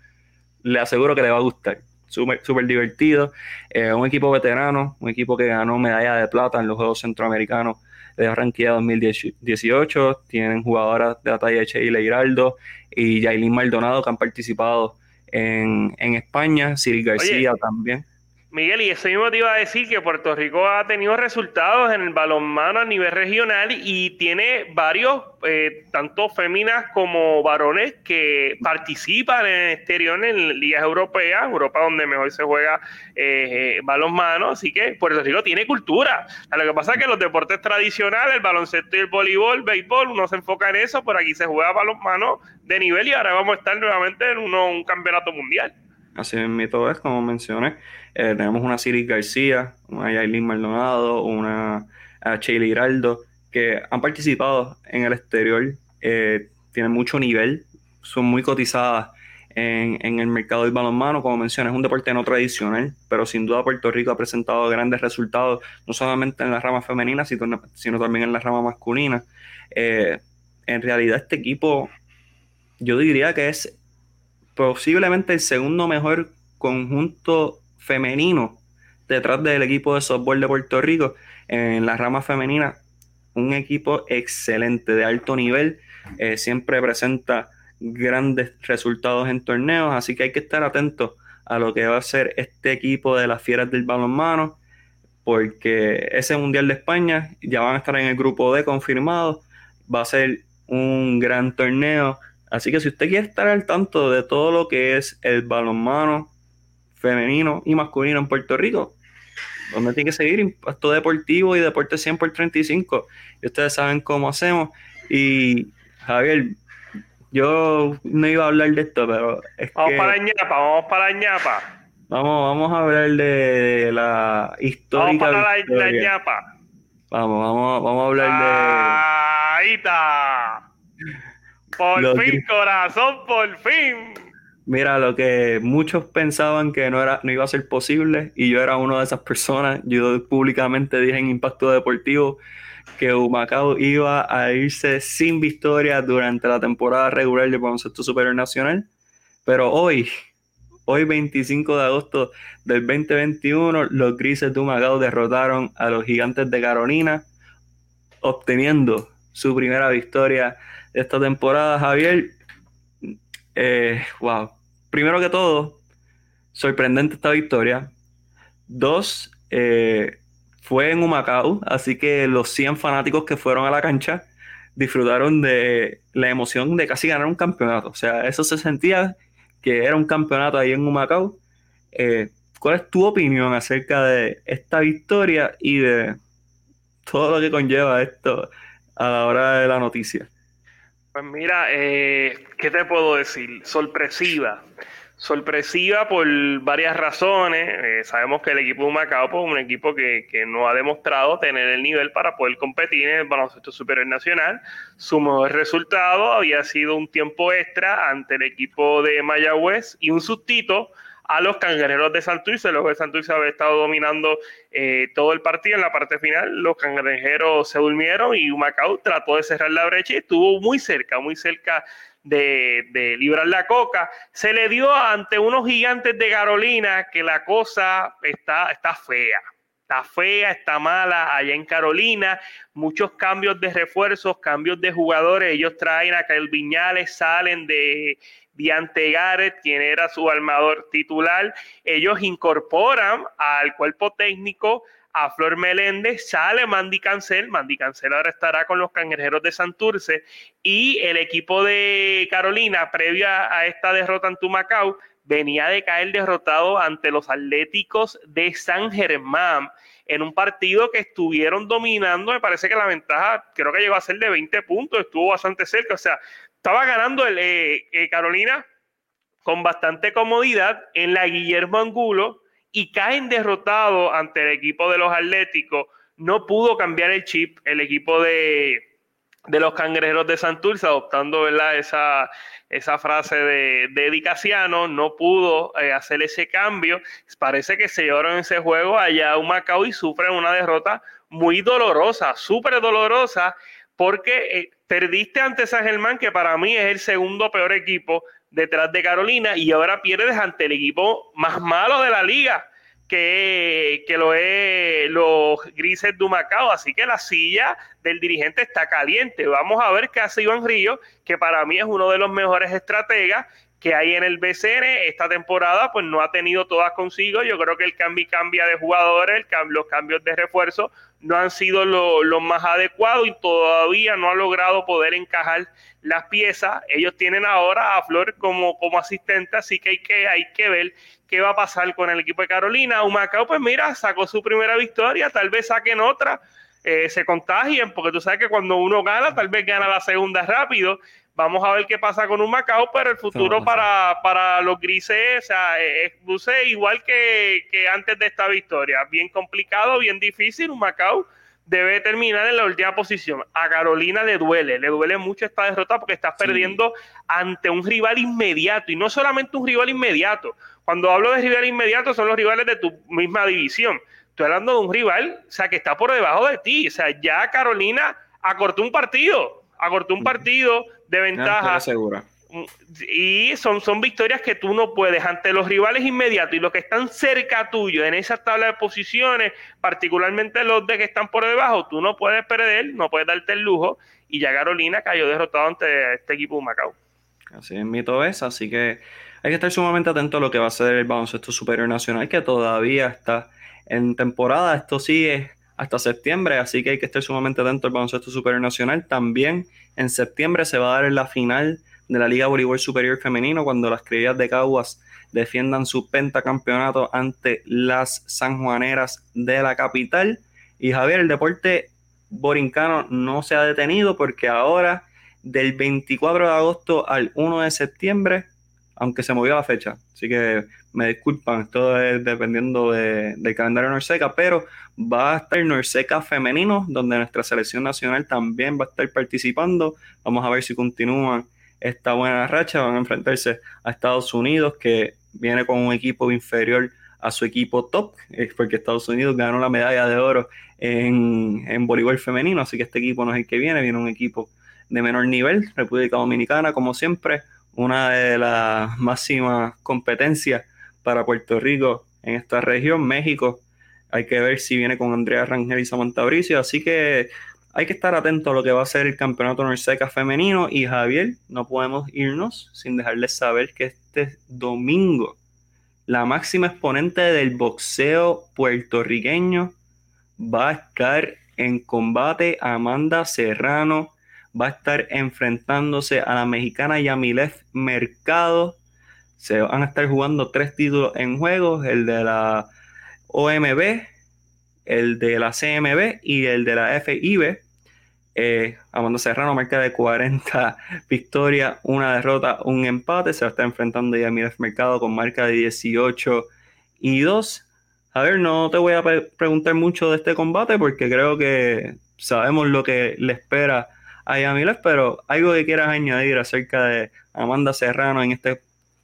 A: le aseguro que le va a gustar. Súper super divertido. Eh, un equipo veterano, un equipo que ganó medalla de plata en los Juegos Centroamericanos de Barranquilla 2018. Tienen jugadoras de la talla de Sheila Giraldo y Yailin Maldonado que han participado en, España, Cyril García también.
B: Miguel, y eso mismo te iba a decir que Puerto Rico ha tenido resultados en el balonmano a nivel regional y tiene varios, eh, tanto féminas como varones, que participan en el exterior en ligas europeas, Europa donde mejor se juega eh, eh, balonmano, así que Puerto Rico tiene cultura. Lo que pasa es que los deportes tradicionales, el baloncesto y el voleibol, béisbol, uno se enfoca en eso, por aquí se juega balonmano de nivel y ahora vamos a estar nuevamente en un campeonato mundial.
A: Así mismo es, como mencioné. Eh, tenemos una Siri García, una Yailin Maldonado, una Sheila Hiraldo, que han participado en el exterior, eh, tienen mucho nivel, son muy cotizadas en, el mercado del balonmano. Como mencioné, es un deporte no tradicional, pero sin duda Puerto Rico ha presentado grandes resultados, no solamente en la rama femenina, sino, también en la rama masculina. Eh, en realidad, este equipo, yo diría que es posiblemente el segundo mejor conjunto femenino detrás del equipo de softball de Puerto Rico. En la rama femenina, un equipo excelente, de alto nivel, eh, siempre presenta grandes resultados en torneos, así que hay que estar atentos a lo que va a ser este equipo de las fieras del balonmano, porque ese Mundial de España ya van a estar en el grupo D confirmado, va a ser un gran torneo Así que si usted quiere estar al tanto de todo lo que es el balonmano femenino y masculino en Puerto Rico, donde tiene que seguir Impacto Deportivo y Deporte 100 por 35. Y ustedes saben cómo hacemos. Y Javier, yo no iba a hablar de esto, pero
B: es vamos para la ñapa, vamos para la ñapa.
A: Vamos, vamos a hablar de la histórica.
B: Vamos para la, ñapa.
A: Vamos, vamos, vamos a hablar de.
B: Ahí está. Por fin, corazón, por fin.
A: Mira, lo que muchos pensaban que no, era, no iba a ser posible, y yo era una de esas personas, yo públicamente dije en Impacto Deportivo que Humacao iba a irse sin victoria durante la temporada regular del baloncesto superior nacional, pero hoy, hoy 25 de agosto del 2021, los grises de Humacao derrotaron a los gigantes de Carolina, obteniendo su primera victoria esta temporada, Javier. Eh, wow. Primero que todo, sorprendente esta victoria. Dos, eh, fue en Humacao, así que los 100 fanáticos que fueron a la cancha disfrutaron de la emoción de casi ganar un campeonato. O sea, eso se sentía que era un campeonato ahí en Humacao. Eh, ¿Cuál es tu opinión acerca de esta victoria y de todo lo que conlleva esto a la hora de la noticia?
B: Pues mira, eh, ¿qué te puedo decir? Sorpresiva. Sorpresiva por varias razones. Eh, sabemos que el equipo de Macao pues, es un equipo que, no ha demostrado tener el nivel para poder competir en el baloncesto superior nacional. Su mejor resultado había sido un tiempo extra ante el equipo de Mayagüez y un sustito a los cangrejeros de Santurce. Los de Santurce había estado dominando eh, todo el partido en la parte final. Los cangrejeros se durmieron y Humacao trató de cerrar la brecha y estuvo muy cerca, muy cerca de, librar la coca. Se le dio ante unos gigantes de Carolina que la cosa está, está fea. Está fea, está mala allá en Carolina. Muchos cambios de refuerzos, cambios de jugadores. Ellos traen a Kyle Viñales, salen de Diante Garrett, quien era su armador titular. Ellos incorporan al cuerpo técnico a Flor Meléndez, sale Mandy Cancel, Mandy Cancel ahora estará con los cangrejeros de Santurce y el equipo de Carolina, previa a esta derrota en Tumacao, venía de caer derrotado ante los Atléticos de San Germán en un partido que estuvieron dominando. Me parece que la ventaja creo que llegó a ser de 20 puntos, estuvo bastante cerca. O sea, estaba ganando el eh, eh, Carolina con bastante comodidad en la Guillermo Angulo y caen derrotados ante el equipo de los Atléticos. No pudo cambiar el chip el equipo de, de los cangrejeros de Santurce, adoptando ¿verdad? Esa, esa frase de, de no pudo eh, hacer ese cambio. Parece que se en ese juego allá a un Macao y sufren una derrota muy dolorosa, súper dolorosa, porque eh, perdiste ante San Germán, que para mí es el segundo peor equipo detrás de Carolina, y ahora pierdes ante el equipo más malo de la liga que, lo es los grises de Macao. Así que la silla del dirigente está caliente. Vamos a ver qué hace Iván Río, que para mí es uno de los mejores estrategas que hay en el BCN esta temporada, pues no ha tenido todas consigo. Yo creo que el cambio cambia de jugadores, el los cambios de refuerzo no han sido los más adecuados y todavía no ha logrado poder encajar las piezas. Ellos tienen ahora a Flor como, como asistente, así que hay, que hay que ver qué va a pasar con el equipo de Carolina. Humacao, pues mira, sacó su primera victoria, tal vez saquen otra. Eh, se contagien, porque tú sabes que cuando uno gana, tal vez gana la segunda rápido. Vamos a ver qué pasa con un Macao, pero el futuro para, para los grises, o sea, es, igual que, que, antes de esta victoria. Bien complicado, bien difícil. Un Macao debe terminar en la última posición. A Carolina le duele, le duele mucho esta derrota porque estás perdiendo ante un rival inmediato y no solamente un rival inmediato. Cuando hablo de rival inmediato son los rivales de tu misma división. Estoy hablando de un rival, o sea, que está por debajo de ti. O sea, ya Carolina acortó un partido, acortó un partido de ventaja.
A: segura.
B: Y son, son victorias que tú no puedes ante los rivales inmediatos y los que están cerca tuyo en esa tabla de posiciones, particularmente los de que están por debajo, tú no puedes perder, no puedes darte el lujo. Y ya Carolina cayó derrotado ante este equipo de Macao.
A: Así es, mito es, así que hay que estar sumamente atento a lo que va a ser el baloncesto superior nacional, que todavía está en temporada. Esto sigue hasta septiembre, así que hay que estar sumamente atento al baloncesto superior nacional. También en septiembre se va a dar la final de la Liga Voleibol Superior Femenino cuando las criollas de Caguas defiendan su pentacampeonato ante las sanjuaneras de la capital. Y Javier, el deporte borincano no se ha detenido porque ahora del 24 de agosto al 1 de septiembre, aunque se movió la fecha, así que me disculpan, esto es dependiendo del calendario Norseca, pero va a estar Norseca femenino, donde nuestra selección nacional también va a estar participando. Vamos a ver si continúan esta buena racha, van a enfrentarse a Estados Unidos, que viene con un equipo inferior a su equipo top, porque Estados Unidos ganó la medalla de oro en, en voleibol femenino, así que este equipo no es el que viene, viene un equipo de menor nivel, República Dominicana, como siempre, una de las máximas competencias para Puerto Rico en esta región. México, hay que ver si viene con Andrea Rangel y Samantha Bricio, así que hay que estar atento a lo que va a ser el campeonato Norseca femenino. Y Javier, no podemos irnos sin dejarles saber que este domingo la máxima exponente del boxeo puertorriqueño va a estar en combate Amanda Serrano va a estar enfrentándose a la mexicana Yamilet Mercado. Se van a estar jugando tres títulos en juego, el de la OMB, el de la CMB y el de la FIB. Eh, Amanda Serrano marca de 40 *laughs* victorias, una derrota, un empate. Se va a estar enfrentando a Yamilet Mercado con marca de 18 y 2. A ver, no te voy a preguntar mucho de este combate porque creo que sabemos lo que le espera a Yamiles, pero algo que quieras añadir acerca de Amanda Serrano en este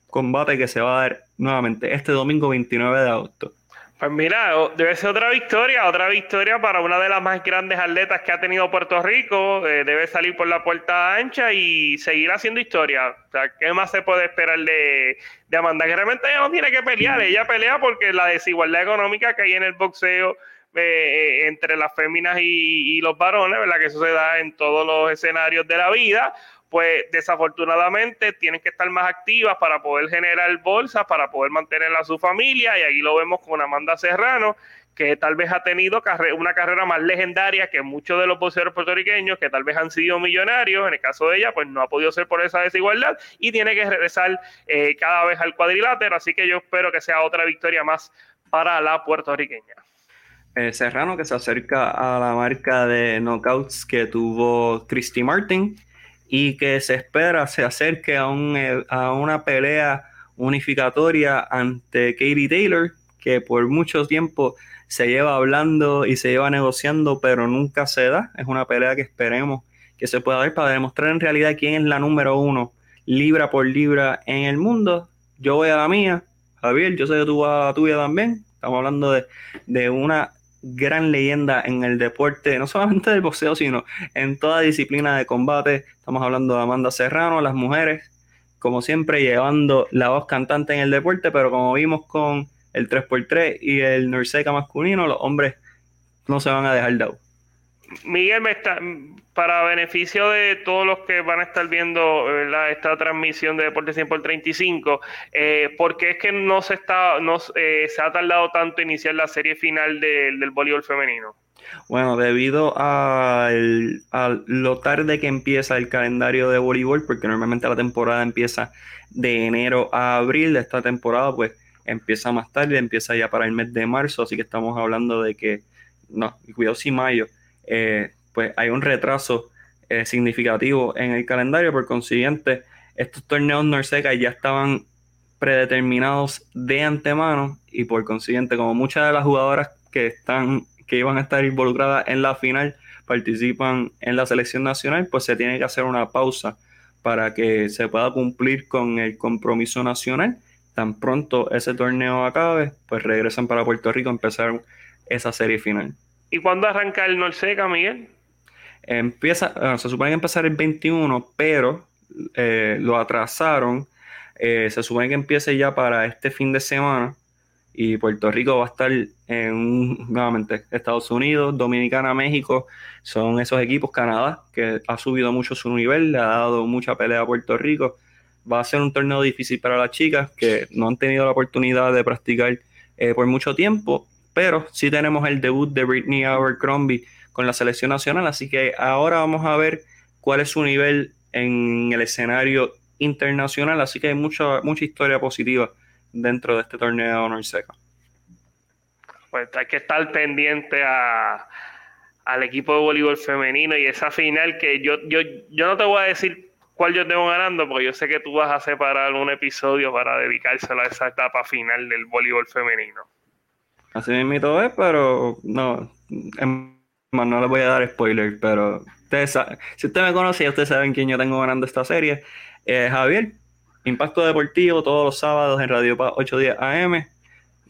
A: combate que se va a dar nuevamente este domingo 29 de agosto.
B: Pues mira, debe ser otra victoria, otra victoria para una de las más grandes atletas que ha tenido Puerto Rico. Eh, debe salir por la puerta ancha y seguir haciendo historia. ¿qué más se puede esperar de, de Amanda? Que realmente ella no tiene que pelear, ella pelea porque la desigualdad económica que hay en el boxeo eh, entre las féminas y, los varones, ¿verdad? Que eso se da en todos los escenarios de la vida, pues desafortunadamente tienen que estar más activas para poder generar bolsas, para poder mantener a su familia, y ahí lo vemos con Amanda Serrano, que tal vez ha tenido una carrera más legendaria que muchos de los boxeadores puertorriqueños que tal vez han sido millonarios, en el caso de ella, pues no ha podido ser por esa desigualdad y tiene que regresar eh, cada vez al cuadrilátero, así que yo espero que sea otra victoria más para la puertorriqueña.
A: Eh, Serrano que se acerca a la marca de knockouts que tuvo Christy Martin y que se espera se acerque a, un, eh, a una pelea unificatoria ante Katie Taylor, que por mucho tiempo se lleva hablando y se lleva negociando, pero nunca se da. Es una pelea que esperemos que se pueda dar para demostrar en realidad quién es la número uno, libra por libra en el mundo. Yo voy a la mía, Javier, yo sé que tú vas a la tuya también. Estamos hablando de, de una gran leyenda en el deporte, no solamente del boxeo, sino en toda disciplina de combate. Estamos hablando de Amanda Serrano, las mujeres, como siempre, llevando la voz cantante en el deporte, pero como vimos con el 3x3 y el Norseca masculino, los hombres no se van a dejar de
B: Miguel, me está, para beneficio de todos los que van a estar viendo esta transmisión de Deporte 100 por 35, eh, ¿por qué es que no se está, no, eh, se ha tardado tanto iniciar la serie final del voleibol femenino?
A: Bueno, debido a, lo tarde que empieza el calendario de voleibol, porque normalmente la temporada empieza de enero a abril de esta temporada, pues empieza más tarde, empieza ya para el mes de marzo, así que estamos hablando de que, no, cuidado si mayo, eh, pues hay un retraso eh, significativo en el calendario. Por consiguiente, estos torneos Norseca ya estaban predeterminados de antemano y por consiguiente, como muchas de las jugadoras que están que iban a estar involucradas en la final participan en la selección nacional, pues se tiene que hacer una pausa para que se pueda cumplir con el compromiso nacional. Tan pronto ese torneo acabe, pues regresan para Puerto Rico a empezar esa serie final.
B: ¿Y cuándo arranca el Norseca, Miguel?
A: Empieza, se supone que empezar el 21, pero eh, lo atrasaron. Eh, se supone que empiece ya para este fin de semana y Puerto Rico va a estar en nuevamente Estados Unidos, Dominicana, México, son esos equipos, Canadá, que ha subido mucho su nivel, le ha dado mucha pelea a Puerto Rico. Va a ser un torneo difícil para las chicas que no han tenido la oportunidad de practicar eh, por mucho tiempo, pero sí tenemos el debut de Britney Abercrombie con la selección nacional, así que ahora vamos a ver cuál es su nivel en el escenario internacional, así que hay mucha, mucha historia positiva dentro de este torneo de Honor Seca.
B: Pues hay que estar pendiente al equipo de voleibol femenino y esa final que yo, yo, yo no te voy a decir cuál yo tengo ganando, porque yo sé que tú vas a separar un episodio para dedicárselo a esa etapa final del voleibol femenino.
A: Así mismo es, pero no, no les voy a dar spoiler, pero si usted me conoce, ya ustedes saben quién yo tengo ganando esta serie. Eh, Javier, Impacto Deportivo todos los sábados en Radio Paz 810 AM.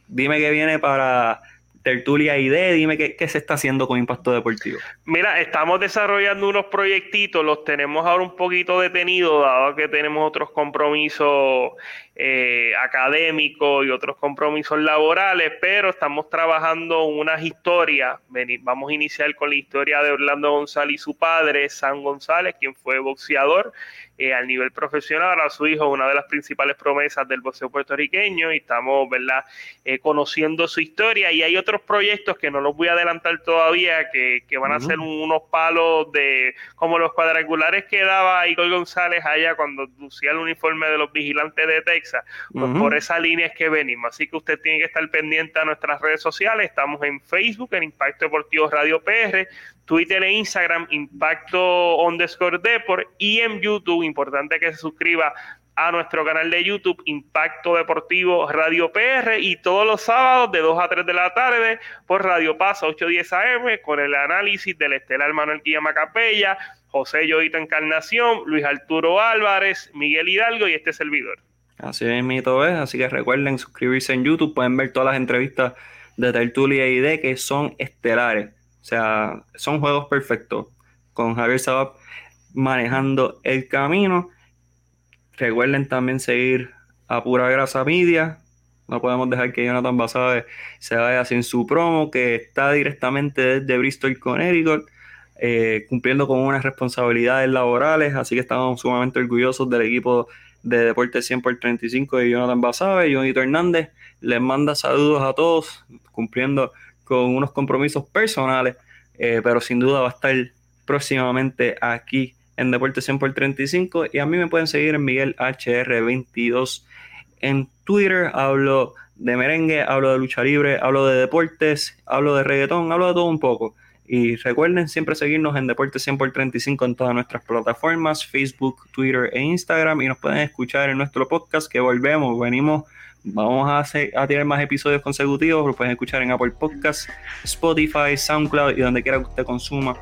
A: Dime qué viene para Tertulia ID, dime qué, qué, se está haciendo con Impacto Deportivo.
B: Mira, estamos desarrollando unos proyectitos, los tenemos ahora un poquito detenidos, dado que tenemos otros compromisos eh, académicos y otros compromisos laborales, pero estamos trabajando unas historias. Vamos a iniciar con la historia de Orlando González y su padre, San González, quien fue boxeador eh, al nivel profesional, a su hijo, una de las principales promesas del boxeo puertorriqueño, y estamos, ¿verdad?, eh, conociendo su historia. Y hay otros proyectos que no los voy a adelantar todavía, que, van a ser unos palos de como los cuadrangulares que daba Igor González allá cuando lucía el uniforme de los vigilantes de Texas. Pues por esa línea es que venimos. Así que usted tiene que estar pendiente a nuestras redes sociales. Estamos en Facebook, en Impacto Deportivo Radio PR. Twitter e Instagram, Impacto underscore Deport, y en YouTube, importante que se suscriba a nuestro canal de YouTube, Impacto Deportivo Radio PR, y todos los sábados de 2 a 3 de la tarde por Radio Paz 810 AM, con el análisis del estelar Manuel Guillama Capella, José Yoito Encarnación, Luis Arturo Álvarez, Miguel Hidalgo y este servidor.
A: Así es, mito es, así que recuerden suscribirse en YouTube, pueden ver todas las entrevistas de Tertulia y ID que son estelares o sea, son juegos perfectos. Con Javier Sabab manejando el camino. Recuerden también seguir a Pura Grasa Media No podemos dejar que Jonathan Basabe se vaya sin su promo, que está directamente desde Bristol, Connecticut, eh, cumpliendo con unas responsabilidades laborales. Así que estamos sumamente orgullosos del equipo de Deportes 100 por 35 de Jonathan Basabe. Jonito Hernández les manda saludos a todos, cumpliendo con unos compromisos personales, eh, pero sin duda va a estar próximamente aquí en Deportes 100 por 35 y a mí me pueden seguir en Miguel HR22 en Twitter, hablo de merengue, hablo de lucha libre, hablo de deportes, hablo de reggaetón, hablo de todo un poco. Y recuerden siempre seguirnos en Deportes 100 por 35 en todas nuestras plataformas, Facebook, Twitter e Instagram. Y nos pueden escuchar en nuestro podcast que volvemos, venimos, vamos a, hacer, a tener más episodios consecutivos. Lo pueden escuchar en Apple Podcasts, Spotify, SoundCloud y donde quiera que usted consuma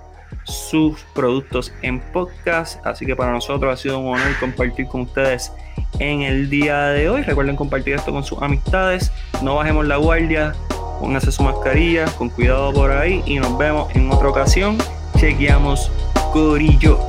A: sus productos en podcast. Así que para nosotros ha sido un honor compartir con ustedes en el día de hoy. Recuerden compartir esto con sus amistades. No bajemos la guardia. Pónganse su mascarilla. Con cuidado por ahí. Y nos vemos en otra ocasión. Chequeamos Corillo.